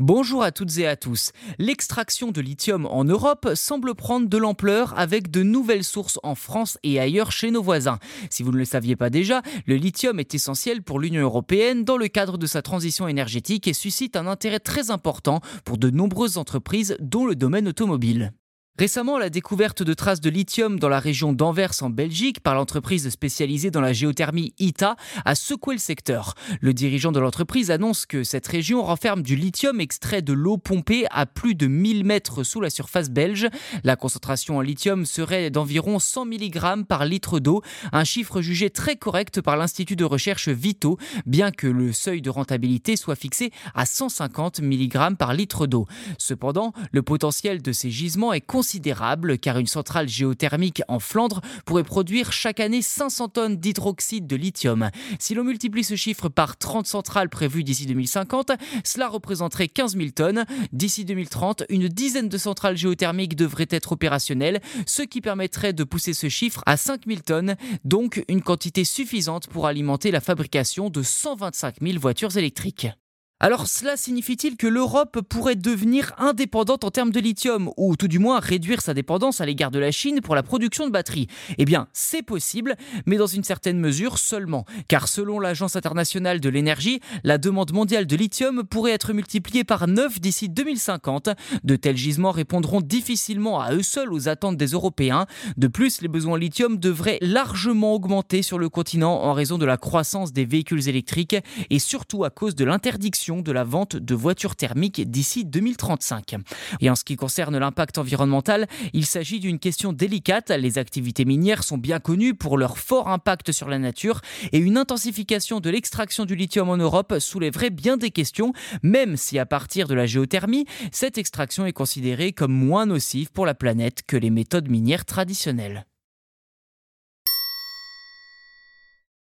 Bonjour à toutes et à tous. L'extraction de lithium en Europe semble prendre de l'ampleur avec de nouvelles sources en France et ailleurs chez nos voisins. Si vous ne le saviez pas déjà, le lithium est essentiel pour l'Union européenne dans le cadre de sa transition énergétique et suscite un intérêt très important pour de nombreuses entreprises dont le domaine automobile. Récemment, la découverte de traces de lithium dans la région d'Anvers en Belgique par l'entreprise spécialisée dans la géothermie ITA a secoué le secteur. Le dirigeant de l'entreprise annonce que cette région renferme du lithium extrait de l'eau pompée à plus de 1000 mètres sous la surface belge. La concentration en lithium serait d'environ 100 mg par litre d'eau, un chiffre jugé très correct par l'Institut de recherche Vito, bien que le seuil de rentabilité soit fixé à 150 mg par litre d'eau. Cependant, le potentiel de ces gisements est car une centrale géothermique en Flandre pourrait produire chaque année 500 tonnes d'hydroxyde de lithium. Si l'on multiplie ce chiffre par 30 centrales prévues d'ici 2050, cela représenterait 15 000 tonnes. D'ici 2030, une dizaine de centrales géothermiques devraient être opérationnelles, ce qui permettrait de pousser ce chiffre à 5 000 tonnes, donc une quantité suffisante pour alimenter la fabrication de 125 000 voitures électriques. Alors cela signifie-t-il que l'Europe pourrait devenir indépendante en termes de lithium, ou tout du moins réduire sa dépendance à l'égard de la Chine pour la production de batteries? Eh bien, c'est possible, mais dans une certaine mesure seulement, car selon l'Agence internationale de l'énergie, la demande mondiale de lithium pourrait être multipliée par 9 d'ici 2050. De tels gisements répondront difficilement à eux seuls aux attentes des Européens. De plus, les besoins en lithium devraient largement augmenter sur le continent en raison de la croissance des véhicules électriques et surtout à cause de l'interdiction de la vente de voitures thermiques d'ici 2035. Et en ce qui concerne l'impact environnemental, il s'agit d'une question délicate. Les activités minières sont bien connues pour leur fort impact sur la nature et une intensification de l'extraction du lithium en Europe soulèverait bien des questions, même si à partir de la géothermie, cette extraction est considérée comme moins nocive pour la planète que les méthodes minières traditionnelles.